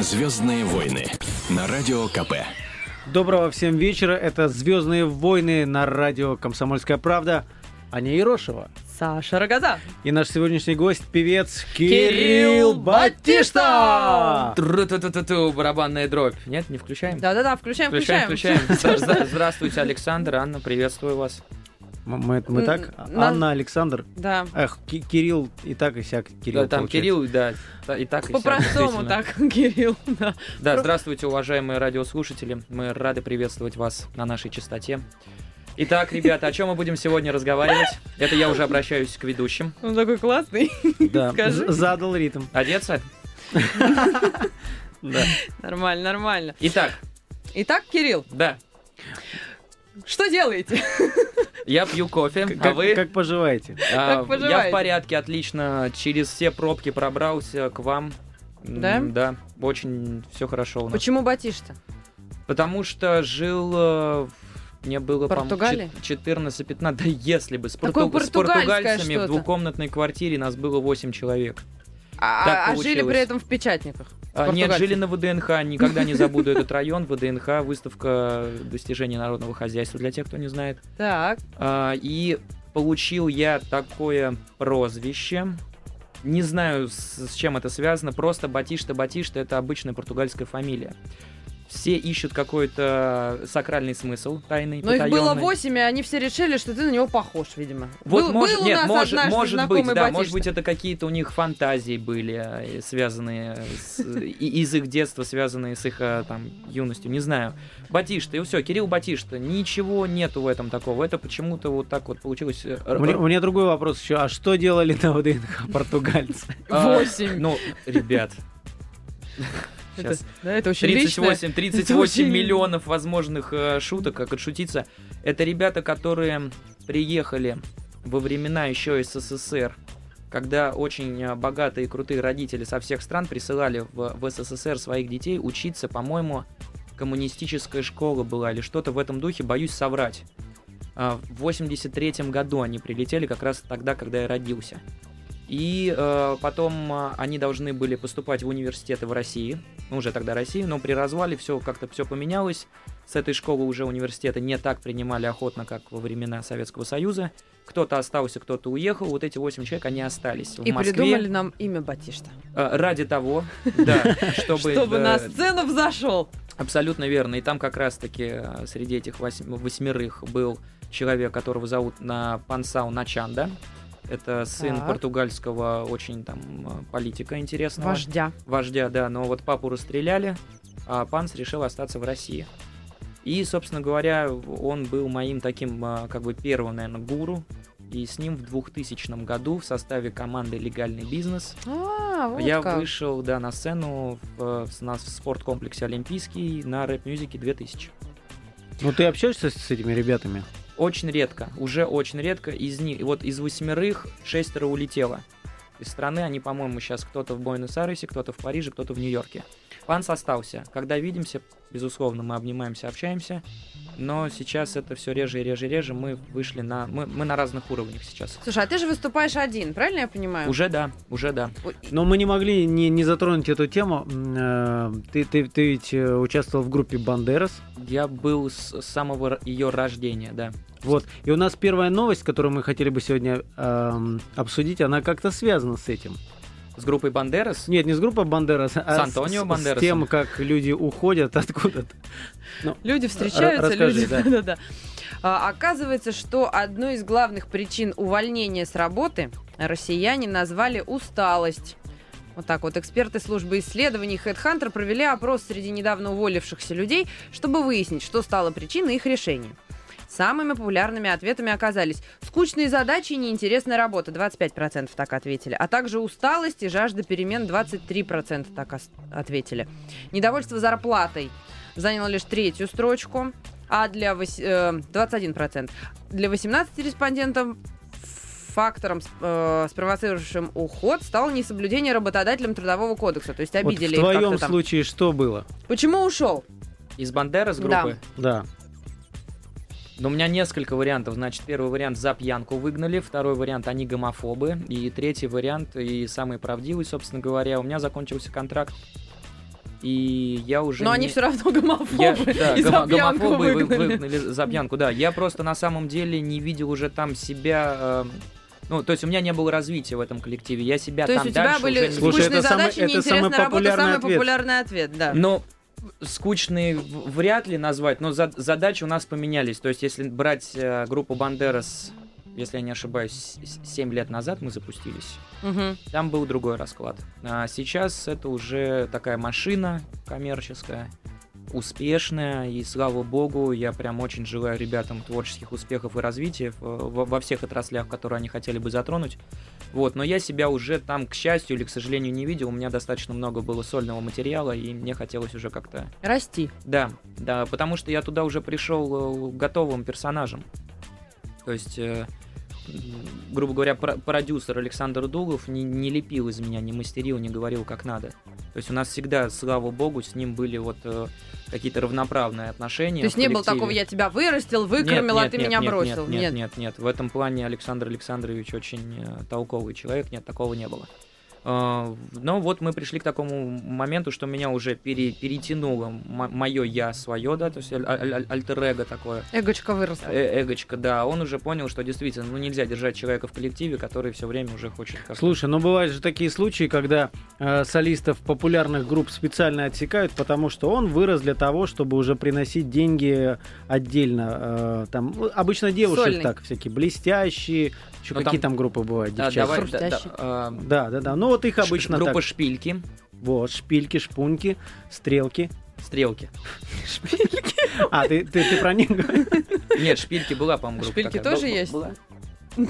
Звездные войны на радио КП. Доброго всем вечера. Это «Звездные войны» на радио «Комсомольская правда». Аня Ерошева. Саша Рогоза. И наш сегодняшний гость – певец Кирилл, Батишта. Тру-ту-ту-ту-ту, барабанная дробь. Нет, не включаем? Да-да-да, включаем, Включаем, включаем. включаем. Здра- здра- Здравствуйте, Александр, Анна, приветствую вас. Мы, мы так? М, на- Анна, Александр. Да. Эх, Ки- Кирилл и так, и сяк. Кирилл Да, там получается. Кирилл, да, и так, и По-простому так, Кирилл, да. Да, здравствуйте, уважаемые радиослушатели. Мы рады приветствовать вас на нашей частоте. Итак, ребята, о чем мы будем сегодня разговаривать? Это я уже обращаюсь к ведущим. Он такой классный. Да, Скажи. задал ритм. Одеться? Да. Нормально, нормально. Итак, Итак, Кирилл, да, что делаете? я пью кофе, К- а Как, вы? как поживаете? А, как я поживаете? в порядке, отлично. Через все пробки пробрался к вам. М, Да? Да, очень все хорошо у нас. Почему Батишта? Потому что жил... э, Мне было, по-моему, Португалии? 14-15, да если бы, с, порту- с португальцами в двухкомнатной квартире нас было 8 человек. А, Так а жили при этом в печатниках? А, Нет, жили на ВДНХ, никогда не забуду этот район. ВДНХ, выставка достижений народного хозяйства, для тех, кто не знает. Так. А, И получил я такое прозвище. Не знаю, с, с чем это связано. Просто Батишта Батишта это обычная португальская фамилия. Все ищут какой-то сакральный смысл тайный, Но их было восемь, и они все решили, что ты на него похож, видимо. Вот был, может, был у нет, нас может, однажды может знакомый быть, да, может быть, это какие-то у них фантазии были, э, связанные с, и- из их детства, связанные с их э, там юностью, не знаю. Батишта, и все, Кирилл Батишта, ничего нету в этом такого, это почему-то вот так вот получилось. э, У меня, у меня другой вопрос еще. А что делали на ВДНХ португальцы? а, Восемь. Ну, ребят, Это, сейчас. да, это очень личное. 38, 38 Это очень- миллионов возможных э, шуток, как отшутиться. Это ребята, которые приехали во времена еще СССР, когда очень э, богатые и крутые родители со всех стран присылали в, в СССР своих детей учиться, по-моему, коммунистическая школа была или что-то в этом духе, боюсь соврать. А, В 83 году они прилетели как раз тогда, когда я родился. И э, потом э, они должны были поступать в университеты в России, ну, уже тогда России, но при развале все как-то все поменялось. С этой школы уже университеты не так принимали охотно, как во времена Советского Союза. Кто-то остался, кто-то уехал. Вот эти восемь человек, они остались в И Москве. придумали нам имя Батишта. э, ради того, да, чтобы... Чтобы э, на сцену взошел. Абсолютно верно. И там как раз-таки э, среди этих восьм- восьмерых был человек, которого зовут на Пансау Начанда. Это сын Так. португальского очень там э, политика интересного. Вождя. Вождя, да. Но вот папу расстреляли, а Панс решил остаться в России. И, собственно говоря, он был моим таким, э, как бы, первым, наверное, гуру. И с ним в 2000 году в составе команды «Легальный бизнес» А, вот я как. вышел, да, на сцену в, в, в спорткомплексе Олимпийский на рэп-мюзике 2000. Ну, ты общаешься с, с этими ребятами? Очень редко, уже очень редко. Из них, вот из восьмерых шестеро улетело. Из страны они, по-моему, сейчас кто-то в Буэнос-Айресе, кто-то в Париже, кто-то в Нью-Йорке. Панс остался. Когда видимся, безусловно, мы обнимаемся, общаемся. Но сейчас это все реже и реже и реже. Мы вышли на... Мы, мы на разных уровнях сейчас. Слушай, а ты же выступаешь один, правильно я понимаю? Уже да, уже да. Но мы не могли не, не затронуть эту тему. Э, Ты, ты, ты ведь э, участвовал в группе Бандерас. Я был с самого ее рождения, да. Вот. И у нас первая новость, которую мы хотели бы сегодня эм, обсудить, она как-то связана с этим. С группой Бандерас. Нет, не с группой Бандерас, а Антонио с, с тем, как люди уходят откуда-то. Люди встречаются, расскажи, люди... да. Да-да-да. А, оказывается, что одной из главных причин увольнения с работы россияне назвали усталость. Вот так вот эксперты службы исследований HeadHunter провели опрос среди недавно уволившихся людей, чтобы выяснить, что стало причиной их решения. Самыми популярными ответами оказались скучные задачи и неинтересная работа, 25% так ответили, а также усталость и жажда перемен, 23% так ответили. Недовольство зарплатой заняло лишь третью строчку, а для вось- э, 21%. Для 18 респондентов фактором, э, спровоцировавшим уход, стало несоблюдение работодателем трудового кодекса. То есть Вот обидели в их твоем случае что было? Почему ушел? Из Бандерас Да. группы? Да. Но у меня несколько вариантов. Значит, первый вариант за пьянку выгнали, второй вариант они гомофобы, и третий вариант, и самый правдивый, собственно говоря, у меня закончился контракт. И я уже Но не- они все равно гомофобы. Я, да, и за гомо- пьянку гомофобы вы- выгнали. выгнали за пьянку, да. Я просто на самом деле не видел уже там себя. эм, ну, то есть у меня не было развития в этом коллективе. Я себя То есть там у тебя дальше были Слушай, скучные это самый- задачи, это неинтересная самый работа, самый ответ. популярный ответ, да. Но скучные вряд ли назвать, но за- задачи у нас поменялись. То есть, если брать э, группу Бандерас, если я не ошибаюсь, 7 лет назад мы запустились, Мгм. там был другой расклад. А сейчас это уже такая машина коммерческая, успешная, и слава богу, я прям очень желаю ребятам творческих успехов и развития во, всех отраслях, которые они хотели бы затронуть. Вот, но я себя уже там, к счастью или к сожалению, не видел. У меня достаточно много было сольного материала, и мне хотелось уже как-то Расти. да, да, потому что я туда уже пришел э, готовым персонажем. То есть, э, грубо говоря, про- продюсер Александр Дугов не, не лепил из меня, не мастерил, не говорил как надо. То есть у нас всегда, слава богу, с ним были вот э, какие-то равноправные отношения. То есть не было такого, я тебя вырастил, Нет, выкормил, а нет, ты нет, меня нет, бросил. Нет, нет, нет, нет. В этом плане Александр Александрович очень э, толковый человек, нет, такого не было. А, Но вот мы пришли к такому моменту, что меня уже пере- перетянуло мое я свое, да, то есть аль- аль- аль- альтер-эго такое, Эгочка выросла. э- эгочка, да, он уже понял, что действительно, ну нельзя держать человека в коллективе, который все время уже хочет как Слушай, ну бывают же такие случаи, когда э, солистов популярных групп специально отсекают, потому что он вырос для того, чтобы уже приносить деньги отдельно. э, там ну, обычно девушек Сольный. так всякие блестящие. Еще Ну, какие там- там группы бывают, Да, девчачьи? давай, да, да, а, Да, да, да. Ну вот их ш- обычно группа так. шпильки, Вот, шпильки, шпуньки, стрелки. стрелки. А, ты, ты, ты про них говоришь? Нет, шпильки была, по-моему, группа Шпильки такая. тоже есть? была.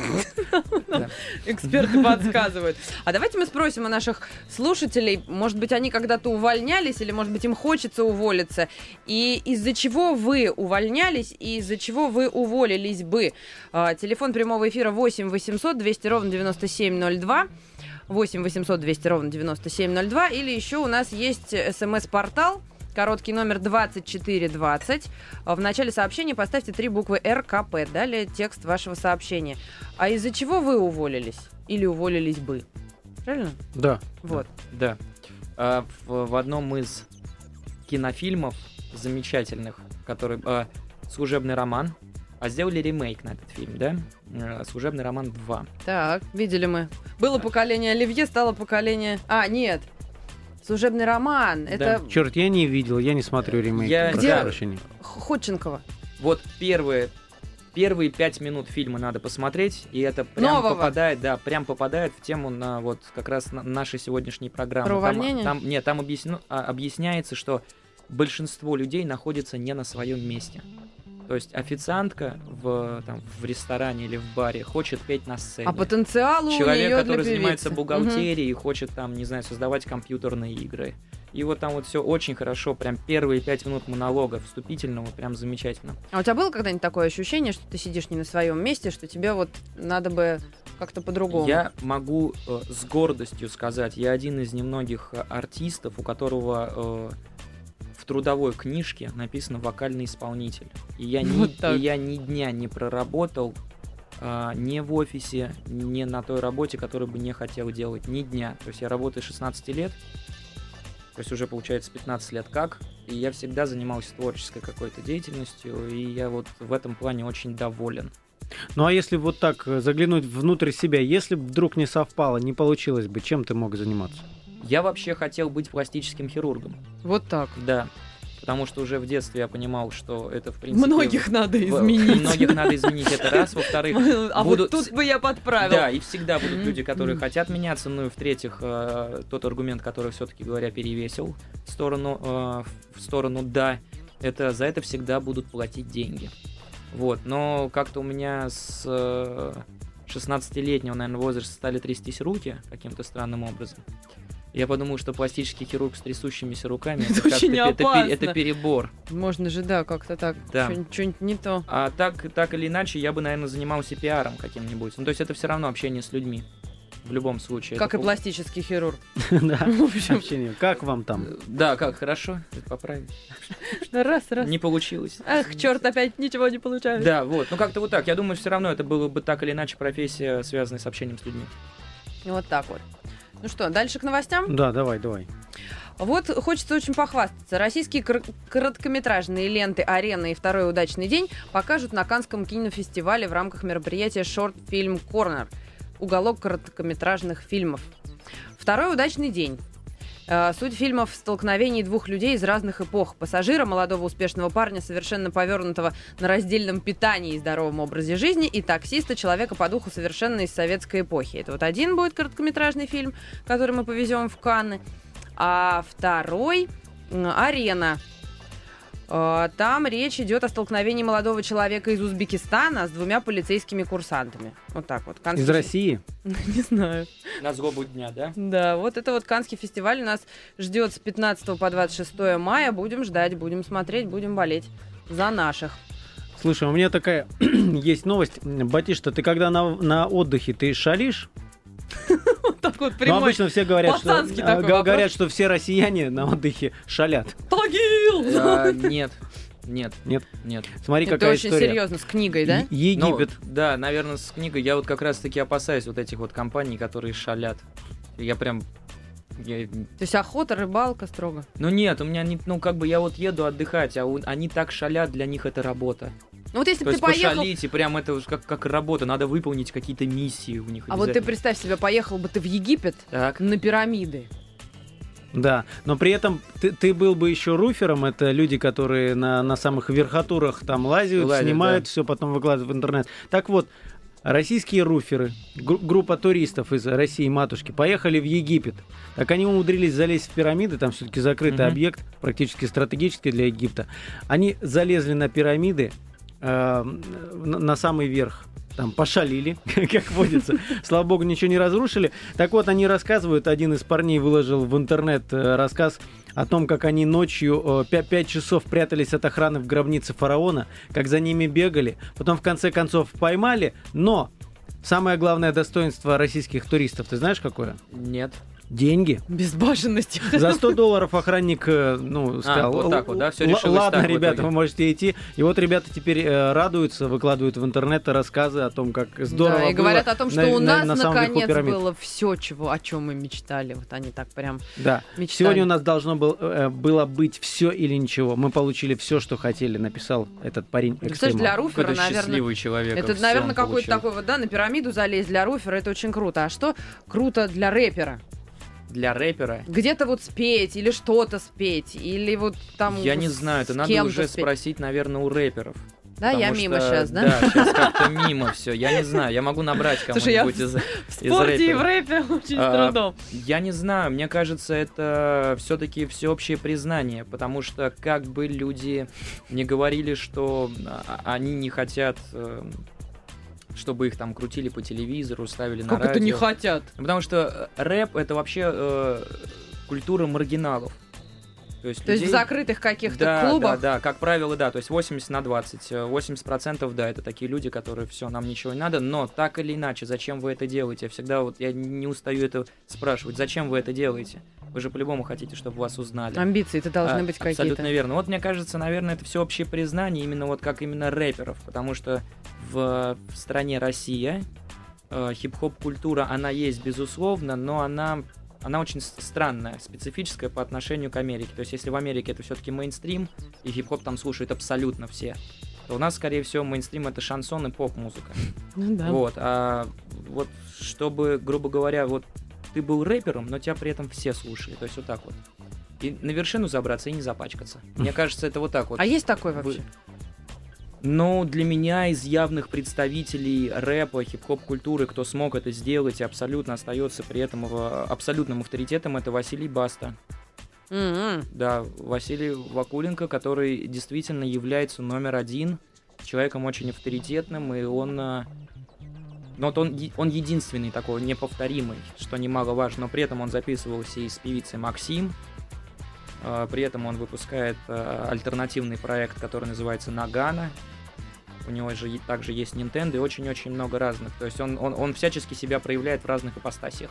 Да. Эксперты подсказывают. А давайте мы спросим у наших слушателей, может быть, они когда-то увольнялись, или, может быть, им хочется уволиться. И из-за чего вы увольнялись, и из-за чего вы уволились бы. А, Телефон прямого эфира 8 800 200 ровно 9702. 8 800 200 ровно 9702. Или еще у нас есть смс-портал, короткий номер 2420. А В начале сообщения поставьте три буквы РКП. Далее текст вашего сообщения. А из-за чего вы уволились? Или уволились бы? Правильно? Да. Вот. Да. А, в, в одном из кинофильмов замечательных, который а, служебный роман, а сделали ремейк на этот фильм, да? Э, Служебный роман 2. Так, видели мы. Было поколение Оливье, стало поколение... А, нет. Служебный роман. Это Черт, я не видел, я не смотрю ремейк. Я- Где? прощения. Ходченкова. Вот первые, первые пять минут фильма надо посмотреть, и это прям Нового. попадает, да, прям попадает в тему на вот как раз на нашей сегодняшней программы. Про Там- увольнение? Там, нет, там объяснено- а, объясняется, что большинство людей находится не на своем месте. То есть официантка в, там, в ресторане или в баре хочет петь на сцене. А потенциал у Человек, неё для который занимается певицы. бухгалтерией, хочет там, не знаю, создавать компьютерные игры. И вот там вот все очень хорошо, прям первые пять минут монолога вступительного, прям замечательно. А у тебя было когда-нибудь такое ощущение, что ты сидишь не на своем месте, что тебе вот надо бы как-то по-другому? Я могу э, с гордостью сказать, я один из немногих э, артистов, у которого э, трудовой книжке написано вокальный исполнитель. И я, ни, Вот так. и я ни дня не проработал а, ни в офисе, ни на той работе, которую бы не хотел делать, ни дня. То есть я работаю с 16 лет, то есть уже получается 15 лет как, и я всегда занимался творческой какой-то деятельностью, и я вот в этом плане очень доволен. Ну а если вот так э, заглянуть внутрь себя, если бы вдруг не совпало, не получилось бы, чем ты мог заниматься? Я вообще хотел быть пластическим хирургом. Вот так. Да. Потому что уже в детстве я понимал, что это, в принципе... Многих надо изменить. Многих надо изменить, это раз. Во-вторых, А будут вот тут бы я подправил. да, и всегда будут люди, которые хотят меняться. Ну и в-третьих, э, тот аргумент, который все-таки говоря перевесил в сторону, э, в сторону да, это за это всегда будут платить деньги. Вот, но как-то у меня с э, 16-летнего, наверное, возраста стали трястись руки каким-то странным образом. Я подумал, что пластический хирург с трясущимися руками Это это, как-то очень пе- это, опасно. это перебор. Можно же, да, как-то так. Да. Что-нибудь не то. А так, так или иначе, я бы, наверное, занимался пиаром каким-нибудь. Ну, то есть это все равно общение с людьми. В любом случае. Как и пол- пластический хирург. Да. В общем, Общение. Как вам там? Да, как, хорошо, поправить. раз, раз. Не получилось. Ах, черт, опять ничего не получается. Да, вот. Ну, как-то вот так. Я думаю, все равно это было бы так или иначе профессия, связанная с общением с людьми. Вот так вот. Ну что, дальше к новостям? Да, давай, давай. Вот хочется очень похвастаться. Российские кор- короткометражные ленты «Арена» и «Второй удачный день» покажут на Канском кинофестивале в рамках мероприятия «Шорт Фильм Корнер» уголок короткометражных фильмов. Второй удачный день. Э, Суть фильмов в столкновении двух людей из разных эпох. Пассажира, молодого успешного парня, совершенно повернутого на раздельном питании и здоровом образе жизни, и таксиста, человека по духу совершенно из советской эпохи. Это вот один будет короткометражный фильм, который мы повезем в Канны. А второй «Арена». Э, Там речь идет о столкновении молодого человека из Узбекистана с двумя полицейскими курсантами. Вот так вот. Канский Из России? Не знаю. На злобу дня, да? Да, вот это вот Канский фестиваль нас ждет с 15 по 26 мая. Будем ждать, будем смотреть, будем болеть за наших. Слушай, у меня такая есть новость. Батишта, ты когда на, на отдыхе, ты шалишь? Вот так вот Ну, обычно все говорят, что, а, говорят, что все россияне на отдыхе шалят. Тагил! А, Нет, нет, Нет? нет. Смотри, Это какая очень история. серьезно, с книгой, да? Е- Египет. Ну, да, наверное, с книгой я вот как раз-таки опасаюсь вот этих вот компаний, которые шалят. Я прям... я- То есть охота, рыбалка строго. Ну нет, у меня не, ну как бы я вот еду отдыхать, а у- они так шалят, для них это работа. Ну вот если То бы ты есть поехал... пошалить, и прям это уж как, как работа, надо выполнить какие-то миссии у них А вот ты представь себе, поехал бы ты в Египет Так, на пирамиды. Да, но при этом ты, ты был бы еще руфером, это люди, которые на, на самых верхотурах там лазят, Лазят, снимают да. все, потом выкладывают в интернет. Так вот, российские руферы, гру- группа туристов из России матушки, поехали в Египет. Так они умудрились залезть в пирамиды, там все-таки закрытый Мгм. объект, практически стратегический для Египта. Они залезли на пирамиды э, на, на самый верх. Там пошалили, как водится. Слава богу, ничего не разрушили. Так вот, они рассказывают, один из парней выложил в интернет э, рассказ о том, как они ночью 5, часов прятались от охраны в гробнице фараона, как за ними бегали, потом в конце концов поймали, но самое главное достоинство российских туристов, ты знаешь какое? нет. Деньги. Безбашенность. За 100 долларов охранник, э, ну, сказал, вот так вот, да, всё «Л- решилось ладно, так ребята, итоге». вы можете идти. И вот ребята теперь э, радуются, выкладывают в интернет рассказы о том, как здорово Да, и было говорят о том, что на- у на- нас на самом верху наконец было все, чего, о чем мы мечтали. Вот они так прям Да. мечтали. Сегодня у нас должно был, э, было быть все или ничего. Мы получили все, что хотели, написал этот парень. Представляешь, экстремал. для руфера, наверное, счастливый человек. это, наверное, какой-то такой вот, да, на пирамиду залезть для руфера, это очень круто. А что круто для рэпера? Для рэпера. Где-то вот спеть, или что-то спеть, или вот там... Я не знаю, это надо уже спеть. спросить, наверное, у рэперов. Да, я Потому мимо что- сейчас, да? Да, сейчас как-то мимо все. Я не знаю, я могу набрать кому-нибудь из... В спорте и в рэпе очень с А, трудом. Я не знаю, мне кажется, это все-таки всеобщее признание, потому что как бы люди не говорили, что а, они не хотят, э, чтобы их там крутили по телевизору, ставили на Как это радио. не хотят? Ну, Потому что э, рэп это вообще э, культура маргиналов. То есть, То есть в людей- закрытых каких-то да, клубах? Да, да, как правило, да, то есть 80 на 20. Э, 80% да, это такие люди, которые все, нам ничего не надо, но так или иначе, зачем вы это делаете? Я всегда вот, я не устаю это спрашивать, зачем вы это делаете? Вы же по-любому хотите, чтобы вас узнали. Амбиции-то должны А, быть Абсолютно какие-то. верно. Вот мне кажется, наверное, это всеобщее признание именно вот как именно рэперов, потому что в, в стране Россия э, хип-хоп культура, она есть безусловно, но она она очень странная, специфическая по отношению к Америке. То есть, если в Америке это все-таки мейнстрим, и хип-хоп там слушают абсолютно все, то у нас, скорее всего, мейнстрим это шансон и поп-музыка. Ну да. Вот, а вот чтобы, грубо говоря, вот ты был рэпером, но тебя при этом все слушали, то есть вот так вот. И на вершину забраться и не запачкаться. Мне кажется, это вот так вот. А есть такой вообще? Ну, для меня из явных представителей рэпа, хип-хоп культуры, кто смог это сделать и абсолютно остается при этом в- абсолютным авторитетом, это Василий Баста. М-м. Да, Василий Вакуленко, который действительно является номер один, человеком очень авторитетным, и он... э, Ну вот он, он единственный такой, неповторимый, что немаловажно, но при этом он записывался и с певицей Максим, э, при этом он выпускает э, альтернативный проект, который называется Нагана, у него же также есть Nintendo и очень-очень много разных, то есть он, он, он всячески себя проявляет в разных ипостасиях.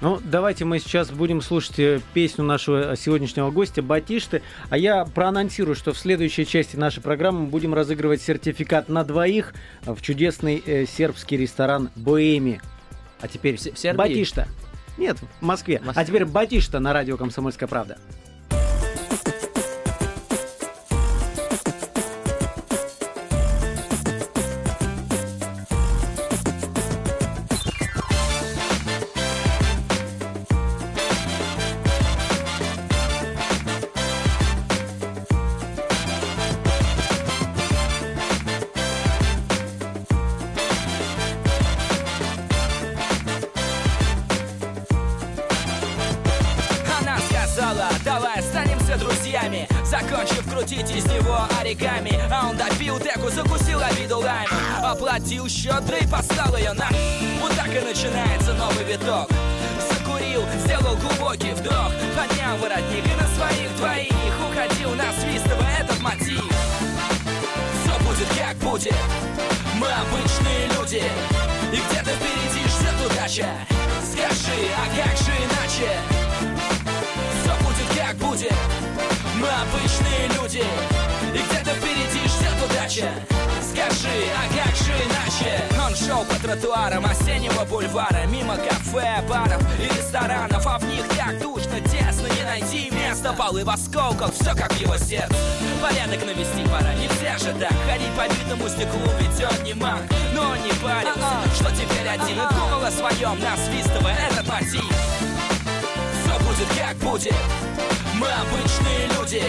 Ну, давайте мы сейчас будем слушать э, песню нашего сегодняшнего гостя Батишты. А я проанонсирую, что в следующей части нашей программы мы будем разыгрывать сертификат на двоих в чудесный э, сербский ресторан Боэми. А теперь В Се- в Сербии? Батишта. Нет, в Москве. В Москве. А теперь Батишта на радио «Комсомольская правда». Шел по тротуарам осеннего бульвара Мимо кафе, баров и ресторанов А в них так душно, тесно Не найти места, полы в осколках Все как в его сердце. Порядок навести пора, нельзя же так Ходить по битому стеклу, ведь он не маг Но не парился, что теперь один И думал о своем, насвистывая этот мотив? Все будет как будет. Мы обычные люди.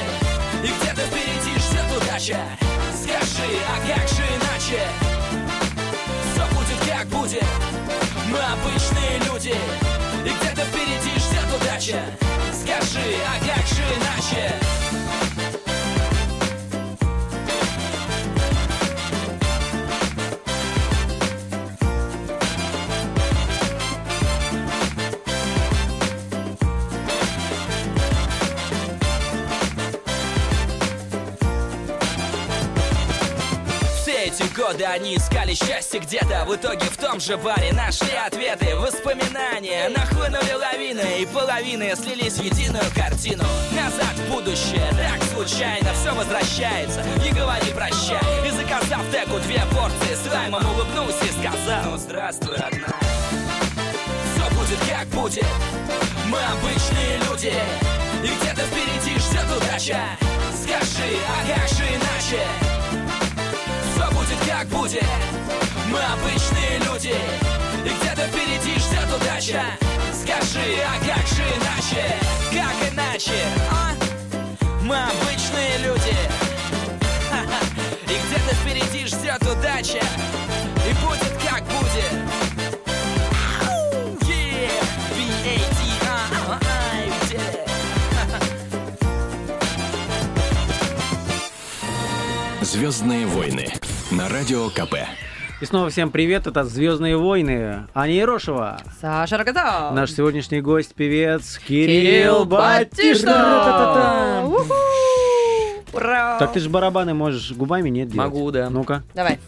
И где-то впереди ждет удача. Скажи, а как же иначе? Как будет Мы обычные люди И где-то впереди ждет удача Скажи, а как же иначе? Годы они искали счастье где-то В итоге в том же баре нашли ответы. Воспоминания нахлынули лавины И половины слились в единую картину. Назад в будущее, так случайно Все возвращается, не говори прощай И заказав теку две порции с лаймом Улыбнулся и сказал Ну здравствуй, родная все будет как будет. Мы обычные люди. И где-то впереди ждет удача. Скажи, а как же иначе? Все будет Мы обычные люди И где-то впереди ждет удача Скажи, а как же иначе? Как иначе, а? Мы обычные люди. И где-то впереди ждет удача И будет как будет. Звездные войны на радио КП. И снова всем привет, это «Звездные войны». Аня Ерошева. Саша Рогатов. Наш сегодняшний гость, певец Кирилл Кирилл. Уху. Ура. Так ты же барабаны можешь губами, нет, делать? Могу, да. Ну-ка. Давай.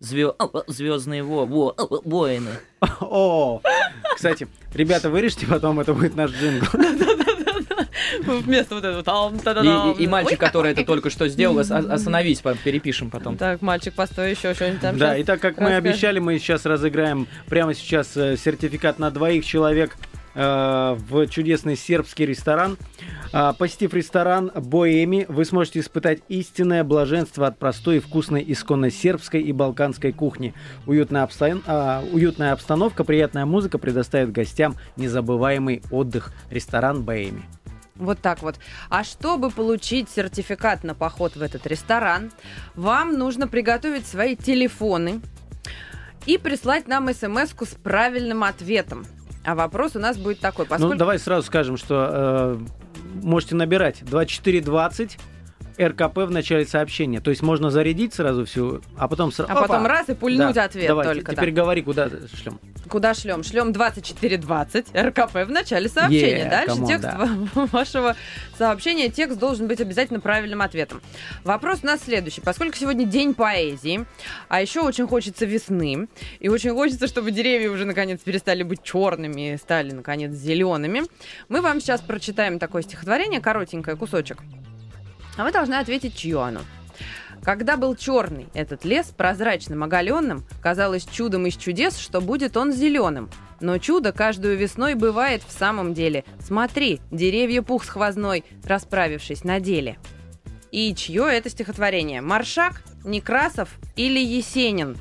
Звездные во, во, воины. О, кстати, ребята, вырежьте потом, это будет наш джингл. Вместо вот этого И, и- и мальчик, который это только что сделал, ос- остановись, перепишем потом. Так, мальчик, постой, еще что-нибудь там. Да, и так как мы обещали, мы сейчас разыграем прямо сейчас э, сертификат на двоих человек в чудесный сербский ресторан. А, Посетив ресторан Боэми, вы сможете испытать истинное блаженство от простой и вкусной исконно сербской и балканской кухни. Уютная, обстан- а, уютная обстановка, приятная музыка предоставит гостям незабываемый отдых. Ресторан Боэми. Вот так вот. А чтобы получить сертификат на поход в этот ресторан, вам нужно приготовить свои телефоны и прислать нам смс с правильным ответом. А вопрос у нас будет такой. Поскольку... Ну, давай сразу скажем, что э, можете набирать 2420 РКП в начале сообщения. То есть можно зарядить сразу всю, а потом сразу... А потом раз и пульнуть Да, ответ давай, только. Теперь да. говори, куда шлем. Куда шлем? Шлем 2420 РКП в начале сообщения. Yeah, Дальше on, текст да. ва- вашего сообщения. Текст должен быть обязательно правильным ответом. Вопрос у нас следующий. Поскольку сегодня день поэзии, а еще очень хочется весны, и очень хочется, чтобы деревья уже наконец перестали быть черными и стали наконец зелеными, мы вам сейчас прочитаем такое стихотворение, коротенькое, кусочек. А вы должны ответить, чье оно. Когда был черный этот лес, прозрачным, оголенным, казалось чудом из чудес, что будет он зеленым. Но чудо каждую весной бывает в самом деле. Смотри, деревья пух с расправившись на деле. И чье это стихотворение? Маршак, Некрасов или Есенин?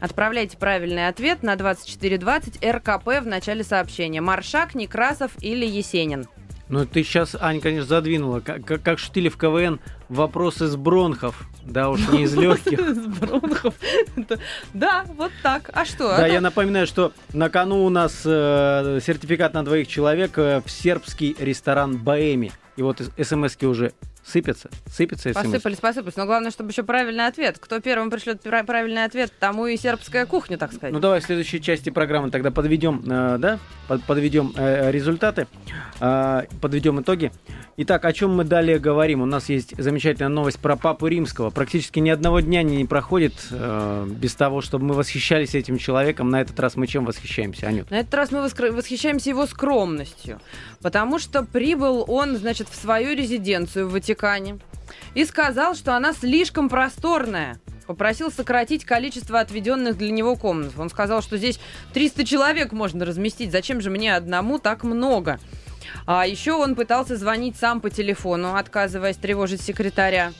Отправляйте правильный ответ на 2420 РКП в начале сообщения. Маршак, Некрасов или Есенин? Ну, ты сейчас, Аня, конечно, задвинула. Как, как, как шутили в КВН, вопрос из бронхов. Да уж, не из легких. С бронхов. Да, вот так. А что? Да, А я напоминаю, что на кону у нас э, сертификат на двоих человек э, в сербский ресторан Баэми. И вот смс уже сыпятся, сыпятся смс. Посыпались, посыпались. Но главное, чтобы еще правильный ответ. Кто первым пришлет пра- правильный ответ, тому и сербская кухня, так сказать. Ну давай в следующей части программы тогда подведем, э, да, под- подведем э, результаты, э, подведем итоги. Итак, о чем мы далее говорим? У нас есть замечательная новость про Папу Римского. Практически ни одного дня не проходит э, без того, чтобы мы восхищались этим человеком. На этот раз мы чем восхищаемся, Анют? На этот раз мы восхищаемся его скромностью, потому что прибыл он, значит, в свою резиденцию в Ватикане и сказал, что она слишком просторная. Попросил сократить количество отведенных для него комнат. Он сказал, что здесь 300 человек можно разместить. Зачем же мне одному так много? А еще он пытался звонить сам по телефону, отказываясь тревожить секретаря.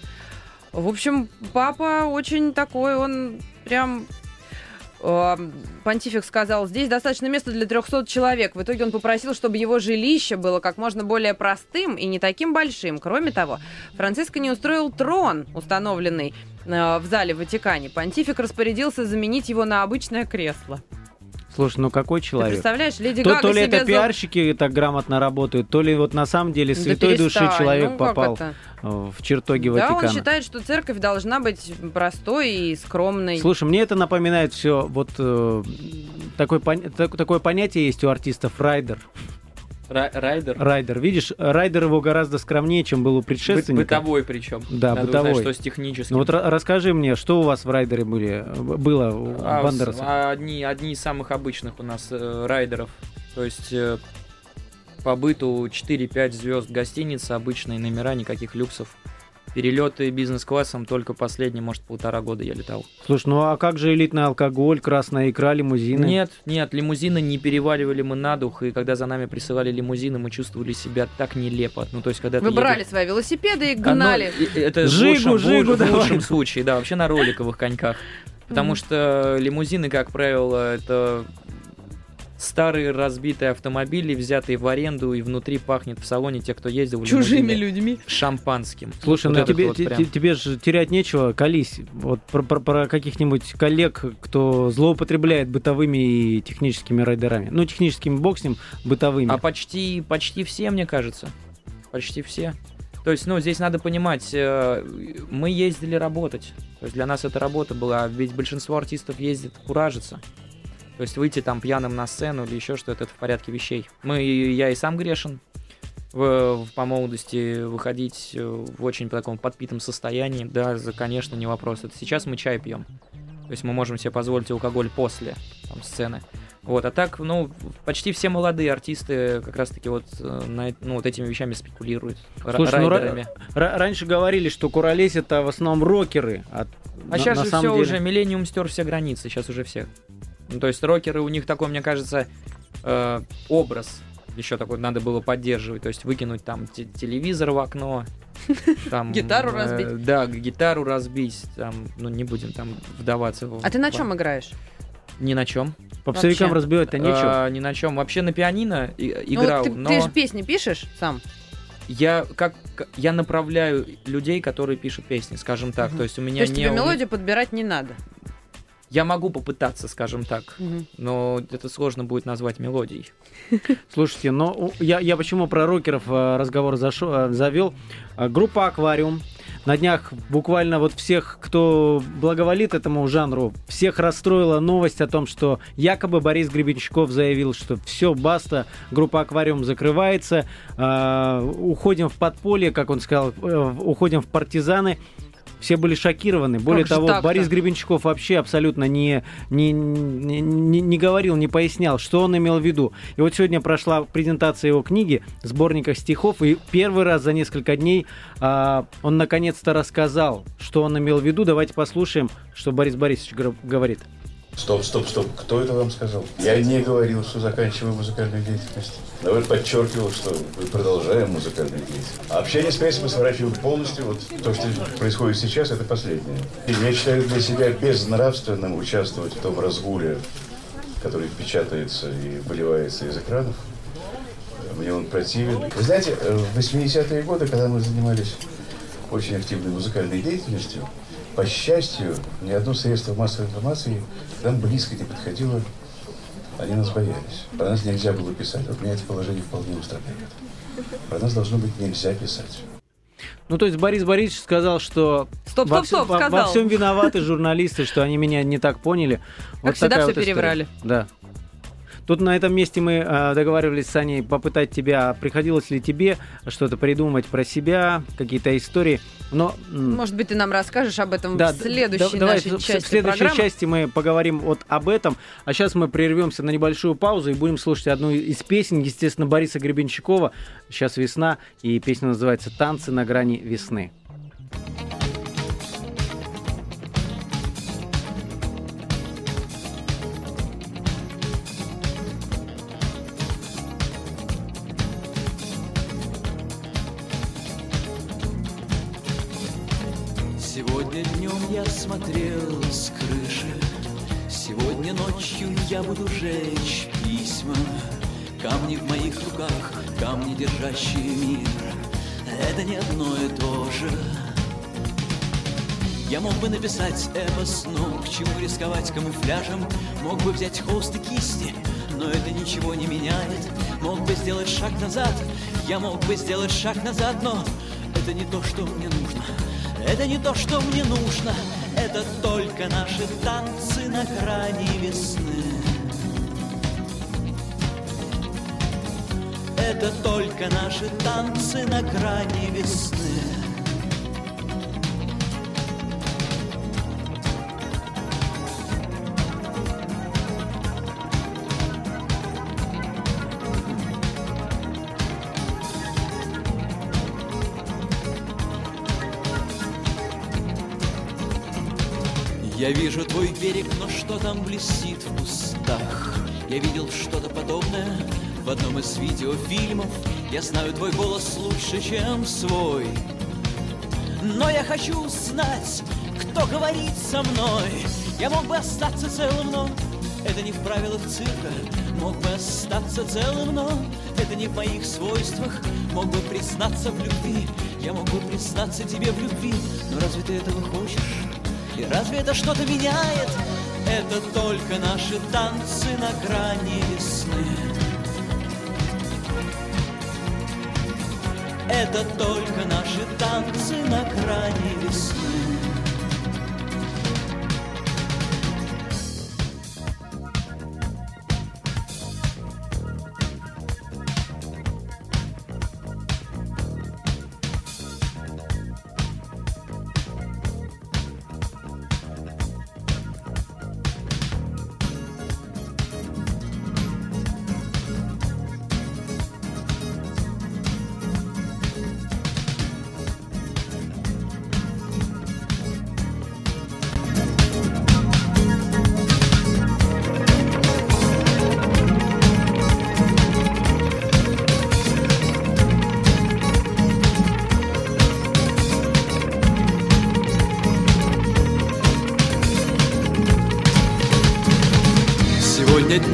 В общем, папа очень такой, он прям Понтифик сказал, здесь достаточно места для 300 человек. В итоге он попросил, чтобы его жилище было как можно более простым и не таким большим. Кроме того, Франциско не устроил трон, установленный э, в зале Ватикане. Понтифик распорядился заменить его на обычное кресло. Слушай, ну какой Ты человек? представляешь, Леди То, Гага то ли это за- пиарщики так грамотно работают, то ли вот на самом деле Да святой души перестань, человек ну попал в чертоги Да, Ватикана. он считает, что церковь должна быть простой и скромной. Слушай, мне это напоминает все вот э, такой пон- так- такое понятие есть у артистов райдер. Ра- Райдер. Райдер, видишь, райдер его гораздо скромнее, чем был у предшественника. Бытовой причем. Да, Надо бытовой. узнать, что с техническим. Ну вот ра- расскажи мне, что у вас в райдере были, было у А, Бандераса? а одни, одни из самых обычных у нас э, райдеров. То есть э, по быту 4-5 звезд гостиницы, обычные номера, никаких люксов. Перелеты бизнес-классом только последние, может, полтора года я летал. Слушай, ну а как же элитный алкоголь, красная икра, лимузины? Нет, нет, лимузины не переваривали мы на дух, и когда за нами присылали лимузины, мы чувствовали себя так нелепо. Ну, то есть, когда ты Вы брали едешь- свои велосипеды и А, ну, гнали. и- и это в Жигу, лучшем- в жигу луч- в давай. лучшем случае, да, вообще на роликовых коньках. Потому что лимузины, как правило, это старые разбитые автомобили, взятые в аренду, и внутри пахнет в салоне те, кто ездил Чужими людьми. шампанским. Слушай, Вот ну тебе, вот прям. те- тебе же терять нечего, колись. Вот про, про- про каких-нибудь коллег, кто злоупотребляет бытовыми и техническими райдерами. Ну, техническими ним, бытовыми. А почти, почти все, мне кажется. Почти все. То есть, ну, здесь надо понимать, э, мы ездили работать. То есть для нас это работа была, ведь большинство артистов ездит куражиться. То есть выйти там пьяным на сцену или еще что-то, это в порядке вещей. Мы, я и сам грешен в, по молодости выходить э, в очень таком подпитом состоянии, да, за- конечно, не вопрос. Это сейчас мы чай пьем. То есть мы можем себе позволить алкоголь после там, сцены. Вот, а так, ну, почти все молодые артисты как раз-таки вот, э, на, ну, вот этими вещами спекулируют. Слушай, ну, ра- райдерами. Ра- раньше говорили, что куролесь это в основном рокеры. А, А на- сейчас на же все деле- уже, Миллениум стер все границы, сейчас уже все. Ну, то есть рокеры, у них такой, мне кажется, э, образ еще такой надо было поддерживать. То есть выкинуть там те- телевизор в окно. Там, Гитару э, разбить. Да, г- гитару разбить. Там, ну, не будем там вдаваться в... А ты на в- чем играешь? Ни на чем. Попсовикам вообще? разбивать-то нечего. А, ни на чем. Вообще на пианино и- Ну, играл, ты, но ты же песни пишешь сам? я как я направляю людей, которые пишут песни, скажем так. Мгм. То есть у То меня есть не тебе у- мелодию подбирать не надо? Я могу попытаться, скажем так, но это сложно будет назвать мелодией. Слушайте, но у- я, я почему про рокеров э, разговор зашел, э, завел? Э, Группа «Аквариум». На днях буквально вот всех, кто благоволит этому жанру, всех расстроила новость о том, что якобы Борис Гребенщиков заявил, что все, баста, группа «Аквариум» закрывается, э, уходим в подполье, как он сказал, э, уходим в партизаны. Все были шокированы. Более Как того? Борис Гребенщиков вообще абсолютно не, не, не, не- говорил, не пояснял, что он имел в виду. И вот сегодня прошла презентация его книги, сборника стихов, и первый раз за несколько дней а, он наконец-то рассказал, что он имел в виду. Давайте послушаем, что Борис Борисович говорит. Стоп, стоп, стоп. Кто это вам сказал? Я не говорил, что заканчиваю музыкальную деятельность. Наоборот, подчеркивал, что мы продолжаем музыкальную деятельность. А общение с прессой мы сворачиваем полностью. Вот то, что происходит сейчас, это последнее. И я считаю для себя безнравственным участвовать в том разгуле, который печатается и выливается из экранов. Мне он противен. Вы знаете, э, в 80-е годы, когда мы занимались очень активной музыкальной деятельностью, по счастью, ни одно средство массовой информации к нам близко не подходило. Они нас боялись. Про нас нельзя было писать. Вот меня это положение вполне устраивает. Про нас должно быть нельзя писать. Ну, то есть Борис Борисович сказал, что Стоп, во, стоп, всем- стоп, во- во сказал. всем виноваты журналисты, что они меня не так поняли. Как всегда, такая всё история. переврали. Да. Тут на этом месте мы э, договаривались с Аней попытать тебя, приходилось ли тебе что-то придумать про себя, какие-то истории. Но Может быть, ты нам расскажешь об этом да, в следующей да- давай нашей в- в части следующей программы. части мы поговорим вот об этом. А сейчас мы прервемся на небольшую паузу и будем слушать одну из песен, естественно, Бориса Гребенщикова. Сейчас весна, и песня называется «Танцы на грани весны». Я мог бы написать эпос, но к чему рисковать камуфляжем? Мог бы взять холст и кисти, но это ничего не меняет. Мог бы сделать шаг назад, я мог бы сделать шаг назад, но это не то, что мне нужно. Это не то, что мне нужно. Это только наши танцы на грани весны. Это только наши танцы на грани весны. Вижу твой берег, но что там блестит в кустах? Я видел что-то подобное в одном из видеофильмов. Я знаю твой голос лучше, чем свой. Но я хочу знать, кто говорит со мной. Я мог бы остаться целым, но это не в правилах цирка. Мог бы остаться целым, но это не в моих свойствах. Мог бы признаться в любви, я мог бы признаться тебе в любви. Но разве ты этого хочешь? И разве это что-то меняет? Это только наши танцы на грани весны. Это только наши танцы на грани весны.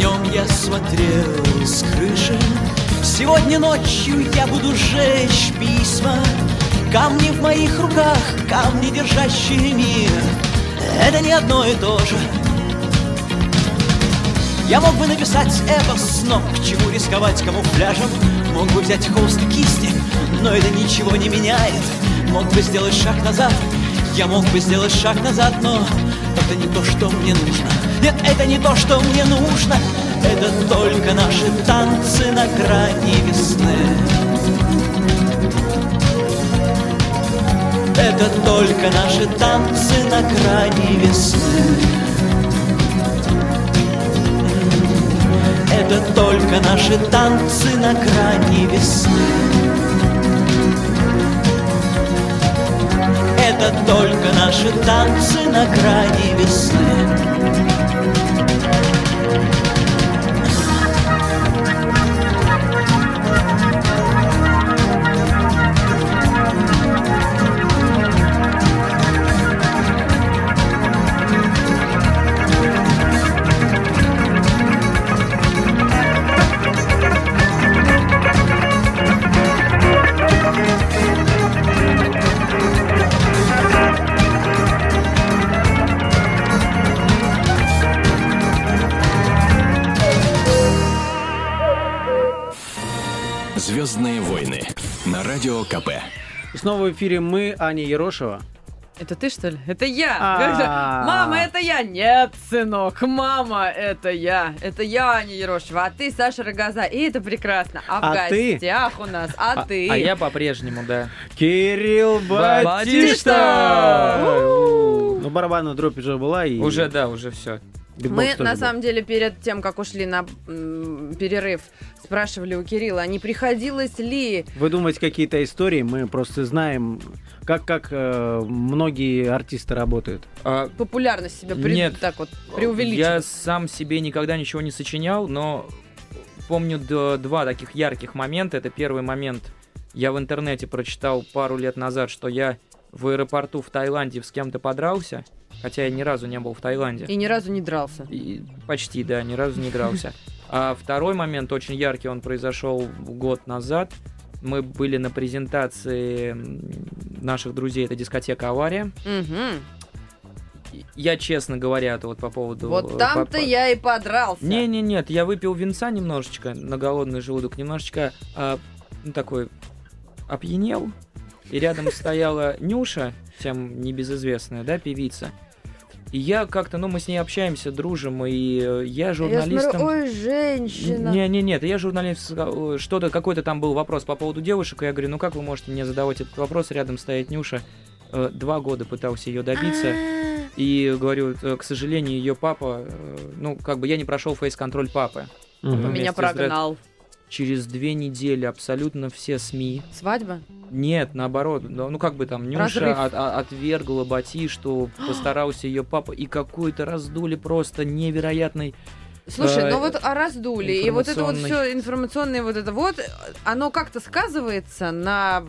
Днем я смотрел с крыши, Сегодня ночью я буду жечь письма. Камни в моих руках, камни, держащие мир. Это не одно и то же. Я мог бы написать эпос, но к чему рисковать камуфляжем? Мог бы взять холст и кисти, но это ничего не меняет. Мог бы сделать шаг назад, я мог бы сделать шаг назад, но это не то, что мне нужно. Нет, это не то, что мне нужно. Это только наши танцы на грани весны. Это только наши танцы на грани весны Это только наши танцы на грани весны Это только наши танцы на грани весны Звездные войны на радио КП. И снова в эфире мы, Аня Ерошева. Это ты, что ли? Это я! А. Мама, это я! Нет, сынок, мама, это я! Это я, Аня Ерошева, а ты, Саша Рогоза. И это прекрасно. А в А ты? гостях у нас, а, ты? А я по-прежнему, да. Кирилл! Батишта! Ну, барабанная дробь уже была. И Уже, да, уже все. Битбокс Мы, на был. самом деле, перед тем, как ушли на м, перерыв, спрашивали у Кирилла, а не приходилось ли... Выдумывать какие-то истории, мы просто знаем, как, как э, многие артисты работают. А, Популярность себя при- Нет. так вот преувеличить. Я сам себе никогда ничего не сочинял, но помню два таких ярких момента. Это первый момент. Я в интернете прочитал пару лет назад, что я в аэропорту в Таиланде с кем-то подрался, хотя я ни разу не был в Таиланде. И ни разу не дрался. И почти, да, ни разу не дрался. А второй момент очень яркий, он произошел год назад. Мы были на презентации наших друзей, это дискотека «Авария». И Я, честно говоря, это вот по поводу... э, Вот там-то по- я и подрался. Не, не, нет, я выпил винца немножечко на голодный желудок, немножечко, а, ну такой опьянел. И рядом стояла Нюша, всем небезызвестная, да, певица. И я как-то, ну, мы с ней общаемся, дружим, и э, я Я журналистом... смотрю, ой, женщина. Не, не, нет, я журналист, сказал, э, что-то, какой-то там был вопрос по поводу девушек, и я говорю, ну как вы можете мне задавать этот вопрос, рядом стоит Нюша, Э, два года пытался ее добиться, А, и говорю, к сожалению, ее папа, ну, как бы я не прошел фейс-контроль папы. Меня с прогнал. Через две недели абсолютно все СМИ. Свадьба? Нет, наоборот, ну как бы там Нюша Разрыв. от- а- отвергла Бати, что постарался ее папа, и какой-то раздули просто невероятный. Слушай, Э, ну вот а раздули, и вот это вот все информационное вот это вот, оно как-то сказывается на...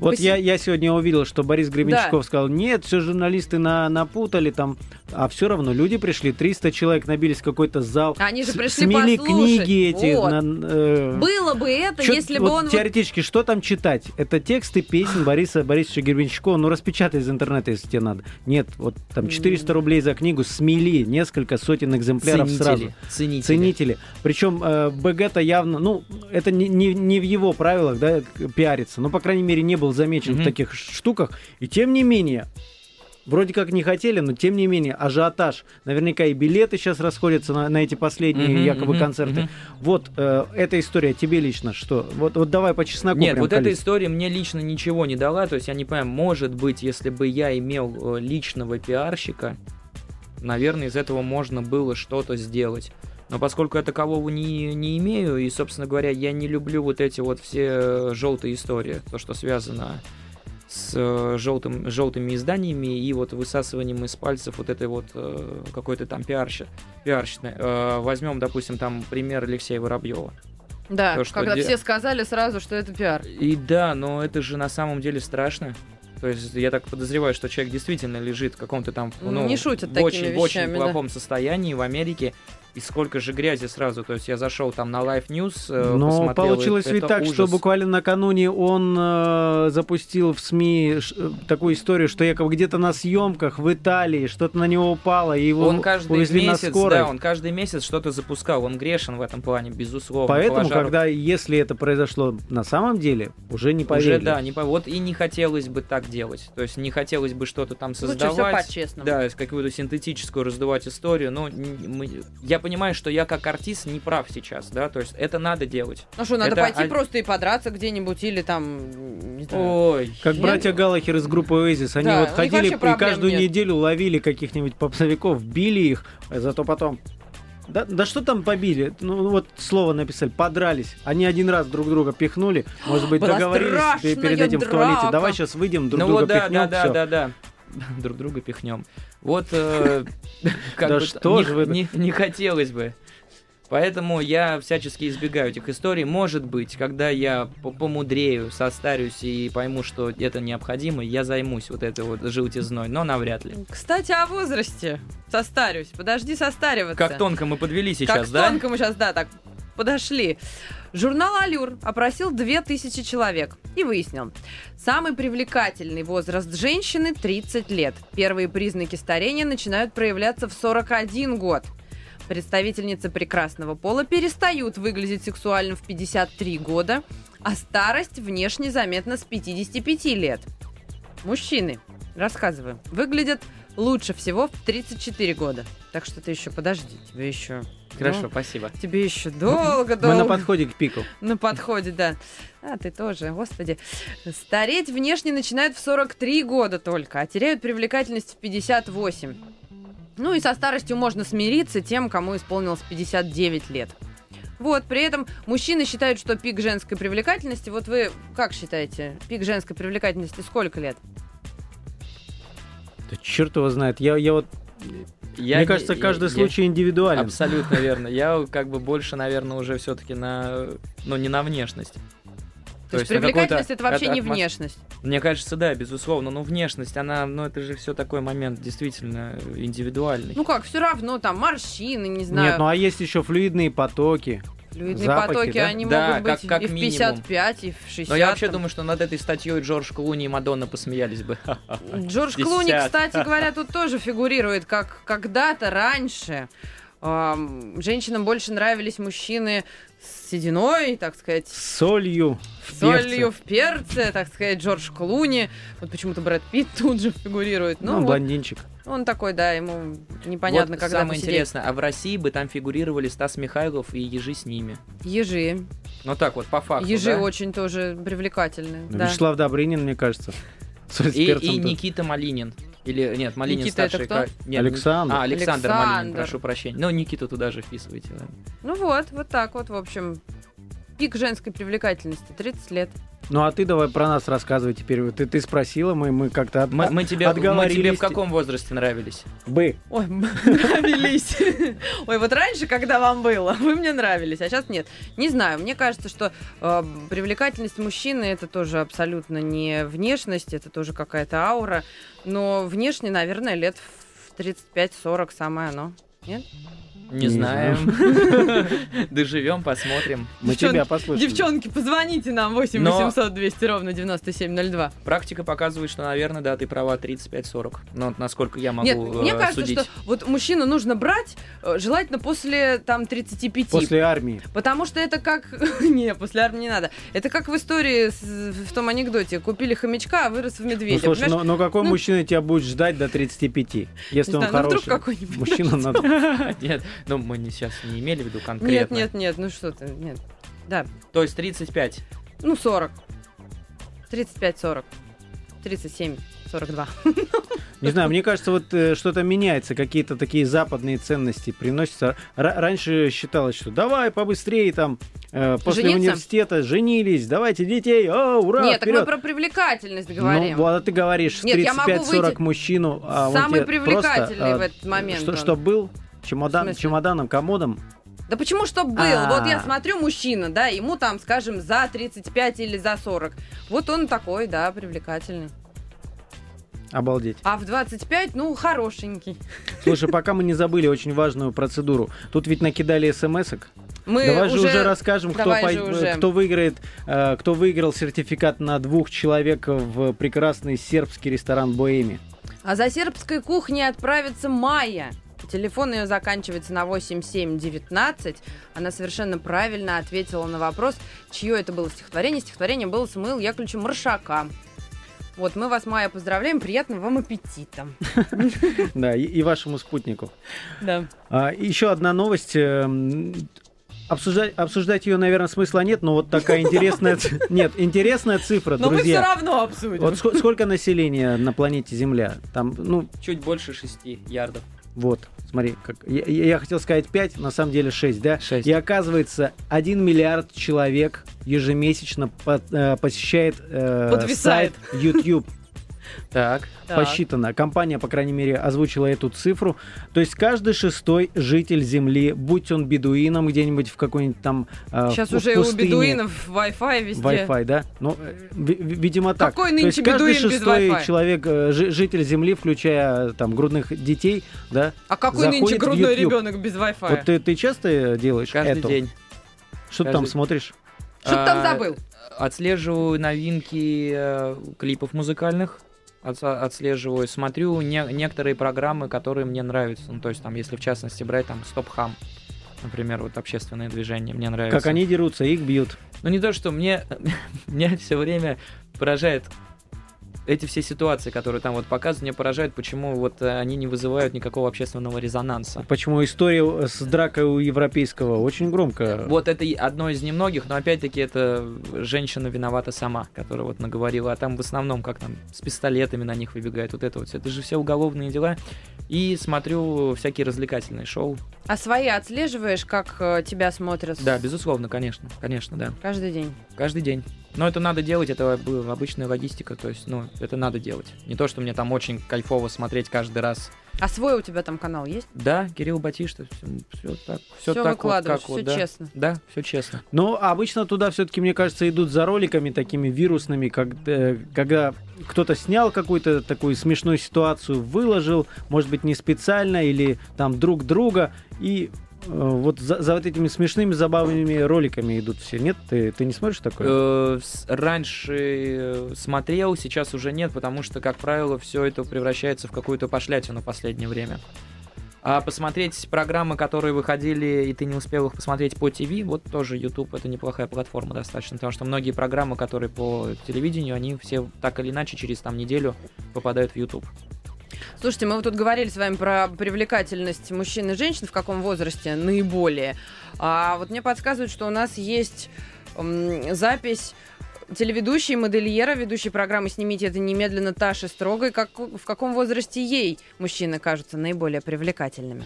Вот поси- я, я сегодня увидел, что Борис Гребенщиков сказал, нет, все журналисты на, напутали там, а все равно люди пришли, 300 человек набились в какой-то зал, Они же пришли смели послушать. книги эти. Вот. на- э, Было бы это, чё- если вот бы он... Теоретически, что там читать? Это тексты песен Бориса Борисовича Гребенщикова. Ну, распечатай из интернета, если тебе надо. Нет, вот там 400 рублей за книгу смели несколько сотен экземпляров сразу. Ценители. Ценители. Причем э, БГ-то явно, ну, это не, не, не в его правилах, да, пиариться. Но, по крайней мере, не был замечен Мгм. в таких штуках. И тем не менее, вроде как не хотели, но тем не менее, ажиотаж. Наверняка и билеты сейчас расходятся на, на эти последние Мгм, якобы мгм, концерты. мгм. Вот э, эта история тебе лично что? Вот, вот давай по чесноку Нет, вот эта колись. история мне лично ничего не дала. То есть я не понимаю, может быть, если бы я имел э, личного пиарщика, наверное, из этого можно было что-то сделать. Но поскольку я такового не, не имею, и, собственно говоря, я не люблю вот эти вот все желтые истории, то, что связано с э, желтым, желтыми изданиями и вот высасыванием из пальцев вот этой вот э, какой-то там пиарщи, пиарщины. Э, возьмем, допустим, там пример Алексея Воробьева. Да, то, что когда де- все сказали сразу, что это пиар. И да, но это же на самом деле страшно. То есть я так подозреваю, что человек действительно лежит в каком-то там, ну, Не шутят в очень, в очень вещами, да. плохом состоянии в Америке. И сколько же грязи сразу. То есть я зашел там на Live News, э, Но получилось ведь это так, что ужас. буквально накануне он э, запустил в СМИ ш- э, такую историю, что якобы где-то на съемках в Италии что-то на него упало, и его Он каждый увезли месяц, на скорой. да, он каждый месяц что-то запускал. Он грешен в этом плане, безусловно. Поэтому, Положа руку. когда, если это произошло на самом деле, уже не поверили. Уже, да, не по... вот и не хотелось бы так делать. То есть не хотелось бы что-то там Лучше все создавать. по-честному. Да, какую-то синтетическую раздувать историю, но н- мы- я понимаю, что я как артист не прав сейчас, да, то есть это надо делать. Ну что, надо Это пойти од- просто и подраться где-нибудь или там, не знаю. Ой. Как Нет? братья Галлахер из группы Oasis. Они Да, вот ходили и каждую нет. неделю ловили каких-нибудь попсовиков, били их, а зато потом... Да, да что там побили? Ну вот слово написали, подрались. Они один раз друг друга пихнули, может быть, Была договорились перед этим в туалете. драка. Давай сейчас выйдем, друг ну друга вот да, пихнем, да, да, всё. да, да. Друг друга пихнем. Вот э, как Да бы что не, же вы- не- хотелось бы. Поэтому я всячески избегаю этих историй. Может быть, когда я по- помудрею, состарюсь и пойму, что это необходимо, я займусь вот этой вот желтизной, но навряд ли. Кстати, о возрасте. Состарюсь. Подожди состариваться. Как тонко мы подвели сейчас, как да? тонко мы сейчас, да, так подошли. Журнал «Алюр» опросил 2000 человек и выяснил. Самый привлекательный возраст женщины – 30 лет. Первые признаки старения начинают проявляться в 41 год. Представительницы прекрасного пола перестают выглядеть сексуальным в 53 года, а старость внешне заметна с 55 лет. Мужчины, рассказываю, выглядят лучше всего в 34 года. Так что ты еще подожди, тебе еще... Хорошо, ну, спасибо. Тебе еще долго-долго. Мы на подходе к пику. На подходе, да. А, ты тоже, господи. Стареть внешне начинают в 43 года только, а теряют привлекательность в 58. Ну и со старостью можно смириться тем, кому исполнилось 59 лет. Вот, при этом мужчины считают, что пик женской привлекательности, вот вы как считаете, пик женской привлекательности сколько лет? Да черт его знает. Я, я вот... Я Мне не- кажется, я- каждый я- случай индивидуален. Абсолютно верно. Я как бы больше, наверное, уже все-таки на, ну не на внешность. То, есть на какую-то привлекательность это вообще не внешность. Мне кажется, да, безусловно. Но внешность, она, ну это же все такой момент действительно индивидуальный. Ну как, все равно там морщины, не знаю. Нет, ну а есть еще флюидные потоки. Флюидные запахи, потоки, да? они Да, могут быть как- как и в минимум. 55, и в 60. Но я вообще там. думаю, что над этой статьей Джордж Клуни и Мадонна посмеялись бы. Джордж Клуни, 50. кстати говоря, тут тоже фигурирует, как когда-то раньше ам, женщинам больше нравились мужчины с сединой, так сказать, С солью. в солью перце. в перце, так сказать, Джордж Клуни. Вот почему-то Брэд Питт тут же фигурирует. Ну, Ну, вот блондинчик. Он такой, да, ему непонятно, Вот когда самое посидеть. интересное, а в России бы там фигурировали Стас Михайлов и Ежи с ними. Ежи. Ну так вот, по факту, Ежи да? очень тоже привлекательные. Ну, да. Вячеслав Добрынин, мне кажется. И, и. Никита Малинин. Или нет, Малинин Никита это старший. кто? ка- нет, Александр. А, Александр, Малинин, Александр. прошу прощения. Ну, Никиту туда же вписывайте. ладно. Ну вот, вот так вот, в общем. Пик женской привлекательности 30 лет. Ну а ты давай про нас рассказывай теперь. Ты, ты спросила, мы, мы как-то от- Мы, мы тебе, мы тебе в каком возрасте нравились? Бы. Ой, нравились. Ой, вот раньше, когда вам было, вы мне нравились, а сейчас нет. Не знаю, мне кажется, что э, привлекательность мужчины это тоже абсолютно не внешность, это тоже какая-то аура. Но внешне, наверное, лет в 35-40 самое оно. Нет? Не, Не знаем. Доживем, посмотрим. Мы тебя послушаем. Девчонки, позвоните нам 8 Но- 800 200 ровно 9702. Практика показывает, что, наверное, да, ты права, 35-40. Но насколько я могу Нет, э, мне кажется, судить. что вот мужчину нужно брать э, желательно после там 35. После армии. Потому что это как... Не, после армии не надо. Это как в истории, в том анекдоте. Купили хомячка, а вырос в Ну, медведя. слушай, Понимаешь? но, но какой Ну- мужчина тебя будет ждать до 35? Если он ну, вдруг хороший. какой-нибудь Мужчина надо. Нет, ну мы не, сейчас не имели в виду Нет, конкретно. нет, нет, ну что ты, нет. Да, То есть 35. ну 40. 35-40. 37. 42. Не знаю, мне кажется, вот э, что-то меняется, какие-то такие западные ценности приносятся. Ра- раньше считалось, что давай побыстрее там э, после Жениться? университета женились, давайте детей, о, ура, Нет, так мы вперед. про привлекательность Ну, говорим. вот а ты говоришь, Нет, я могу 35-40 выйти- мужчину, а он Самый тебе привлекательный просто, в этот момент Что, он. что был? Чемодан, чемоданом, комодом? Да почему что был? А. Вот я смотрю, мужчина, да, ему там, скажем, за 35 или за 40. Вот он такой, да, привлекательный. Обалдеть. А в 25, ну, хорошенький. Слушай, пока мы не забыли очень важную процедуру. Тут ведь накидали смс-ок. Мы Давай же уже... уже расскажем, кто, же уже. кто выиграет, э, кто выиграл сертификат на двух человек в прекрасный сербский ресторан Боэми. А за сербской кухней отправится Майя. Телефон ее заканчивается на 8719. Она совершенно правильно ответила на вопрос, чье это было стихотворение. Стихотворение было Самуил Яковлевича Маршака. Вот, мы вас, Майя, поздравляем. Приятного вам аппетита. Да, и, вашему спутнику. Да. А, еще одна новость. эм, Обсуждать, обсуждать ее, наверное, смысла нет, но вот такая интересная... Нет, интересная цифра, Но мы все друзья. равно обсудим. Вот ско- сколько населения на планете Земля? Там, ну, Чуть больше 6 ярдов. вот, смотри, как, я, я- хотел сказать 5, на самом деле 6, да? Шесть. И оказывается, 1 миллиард человек ежемесячно по- э, посещает э, Подвисает. сайт YouTube. Так. Так. Посчитано. Компания, по крайней мере, озвучила эту цифру. То есть каждый шестой житель Земли, будь он бедуином где-нибудь в какой-нибудь там э, Сейчас в уже и у пустыне, бедуинов Wi-Fi везде. Wi-Fi, да? Ну, ви- ви- видимо, так. Какой То нынче есть каждый бедуин без шестой Wi-Fi? человек, э, жи- житель Земли, включая там грудных детей, да? А какой нынче в грудной ребенок без Wi-Fi? Вот ты, ты часто делаешь Каждый это? день. Что ты там каждый- смотришь? Что ты там А, забыл? Отслеживаю новинки э, клипов музыкальных. Отс- Отслеживаю, смотрю не- некоторые программы, которые мне нравятся. Ну, то есть, там, если в частности брать там Стоп Хам, например, вот общественное движение, мне нравится. Как они дерутся, их бьют. Ну не то, что мне, меня все время поражает эти все ситуации, которые там вот показывают, меня поражает, почему вот э, они не вызывают никакого общественного резонанса. Почему история с дракой у европейского очень громко. Вот это одно из немногих, но опять-таки это женщина виновата сама, которая вот наговорила, а там в основном как там с пистолетами на них выбегает вот это вот все. Это же все уголовные дела. И смотрю всякие развлекательные шоу. А свои отслеживаешь, как э, тебя смотрят? Да, безусловно, конечно, конечно, да. Каждый день. Каждый день. Но это надо делать, это об- обычная логистика, то есть, ну, это надо делать. Не то, что мне там очень кайфово смотреть каждый раз. А свой у тебя там канал есть? Да, Кирилл Батишта, все, так, все, Всё так выкладываешь, вот, как всё вот, да. честно. Да, все честно. Но обычно туда все-таки, мне кажется, идут за роликами такими вирусными, как, э, когда кто-то снял какую-то такую смешную ситуацию, выложил, может быть, не специально или там друг друга, и вот за, за вот этими смешными, забавными роликами идут все. Нет, ты, ты не смотришь такое? Э, Раньше э, смотрел, сейчас уже нет, потому что, как правило, все это превращается в какую-то пошлятину в последнее время. А посмотреть программы, которые выходили, и ты не успел их посмотреть по ТВ, вот тоже YouTube это неплохая платформа достаточно, потому что многие программы, которые по телевидению, они все так или иначе через там неделю попадают в YouTube. Слушайте, мы вот тут говорили с вами про привлекательность мужчин и женщин, в каком возрасте наиболее. А вот мне подсказывают, что у нас есть м, запись телеведущей, модельера, ведущей программы «Снимите это немедленно» Таши Строгой. Как, в каком возрасте ей мужчины кажутся наиболее привлекательными?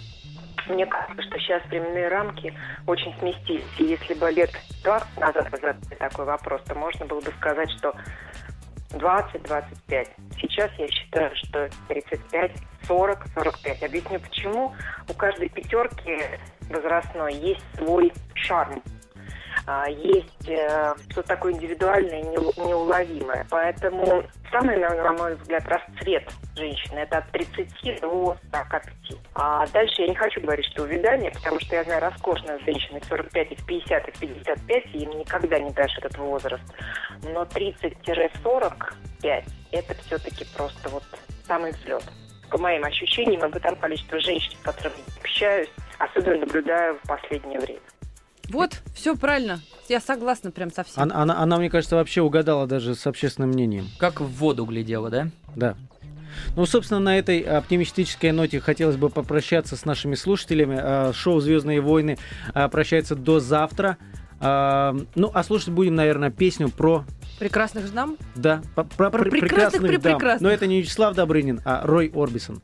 Мне кажется, что сейчас временные рамки очень сместились. И если бы лет 20 назад задали такой вопрос, то можно было бы сказать, что 20-25. Сейчас я считаю, что 35, 40, 45. Объясню почему. У каждой пятерки возрастной есть свой шарм. А, Есть э, что-то такое индивидуальное, неу- неуловимое. Поэтому самый, на, мой взгляд, расцвет женщины это от 30 до 45. А дальше я не хочу говорить, что увядание, потому что я знаю роскошных женщин и в 45, и в 50, и в 55, и им никогда не дашь этот возраст. Но 30-45 это все-таки просто вот самый взлет. По моим ощущениям, об этом количество женщин, с которыми общаюсь, особенно наблюдаю в последнее время. Вот, все правильно. Я согласна прям со всем. Она, она- она, мне кажется, вообще угадала даже с общественным мнением. Как в воду глядела, да? Да. Ну, собственно, на этой оптимистической ноте хотелось бы попрощаться с нашими слушателями. А, Шоу «Звездные войны» а, прощается до завтра. А, Ну, а слушать будем, наверное, песню про... Прекрасных дам? Да, по- про, Про пр- прекрасных дам. Но это не Вячеслав Добрынин, а Рой Орбисон.